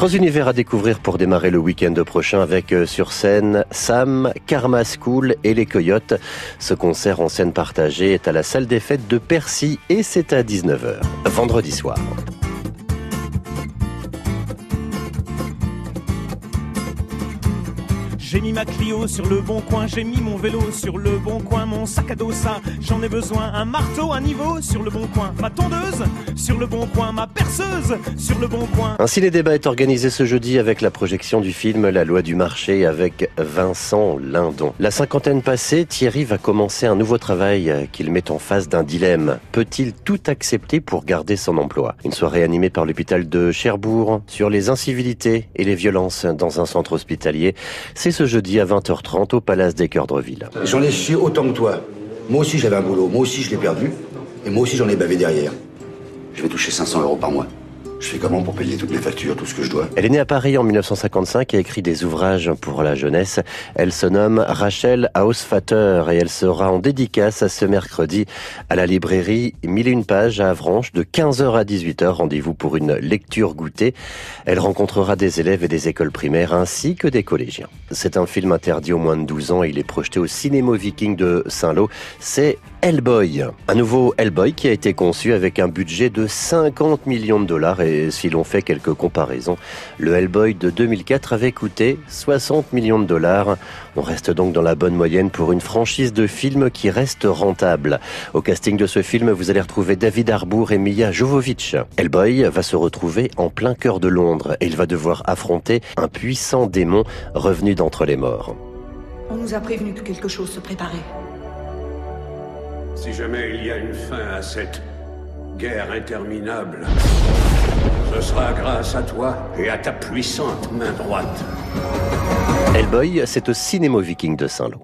Trois univers à découvrir pour démarrer le week-end prochain avec euh, sur scène Sam, Karma School et les Coyotes. Ce concert en scène partagée est à la salle des fêtes de Percy et c'est à 19h, vendredi soir. J'ai mis ma Clio sur le bon coin, j'ai mis mon vélo sur le bon coin, mon sac à dos ça, j'en ai besoin, un marteau à niveau sur le bon coin, ma tondeuse sur le bon coin, ma perceuse sur le bon coin. Ainsi les débats est organisé ce jeudi avec la projection du film La loi du marché avec Vincent Lindon. La cinquantaine passée, Thierry va commencer un nouveau travail qu'il met en face d'un dilemme. Peut-il tout accepter pour garder son emploi? Une soirée animée par l'hôpital de Cherbourg sur les incivilités et les violences dans un centre hospitalier. Jeudi à 20h30 au Palace des Cœurs. J'en ai chié autant que toi. Moi aussi j'avais un boulot, moi aussi je l'ai perdu, et moi aussi j'en ai bavé derrière. Je vais toucher 500 euros par mois. Je fais comment pour payer toutes mes factures, tout ce que je dois Elle est née à Paris en 1955 et écrit des ouvrages pour la jeunesse. Elle se nomme Rachel Hausfater et elle sera en dédicace ce mercredi à la librairie Mille et une pages à Avranches de 15h à 18h. Rendez-vous pour une lecture goûtée. Elle rencontrera des élèves et des écoles primaires ainsi que des collégiens. C'est un film interdit aux moins de 12 ans et il est projeté au Cinémo Viking de Saint-Lô. C'est Hellboy. Un nouveau Hellboy qui a été conçu avec un budget de 50 millions de dollars et si l'on fait quelques comparaisons, le Hellboy de 2004 avait coûté 60 millions de dollars. On reste donc dans la bonne moyenne pour une franchise de films qui reste rentable. Au casting de ce film, vous allez retrouver David Harbour et Mia Jovovich. Hellboy va se retrouver en plein cœur de Londres et il va devoir affronter un puissant démon revenu d'entre les morts. On nous a prévenu que quelque chose se préparait. Si jamais il y a une fin à cette guerre interminable, ce sera grâce à toi et à ta puissante main droite. Hellboy, c'est au Cinémo Viking de Saint-Lô.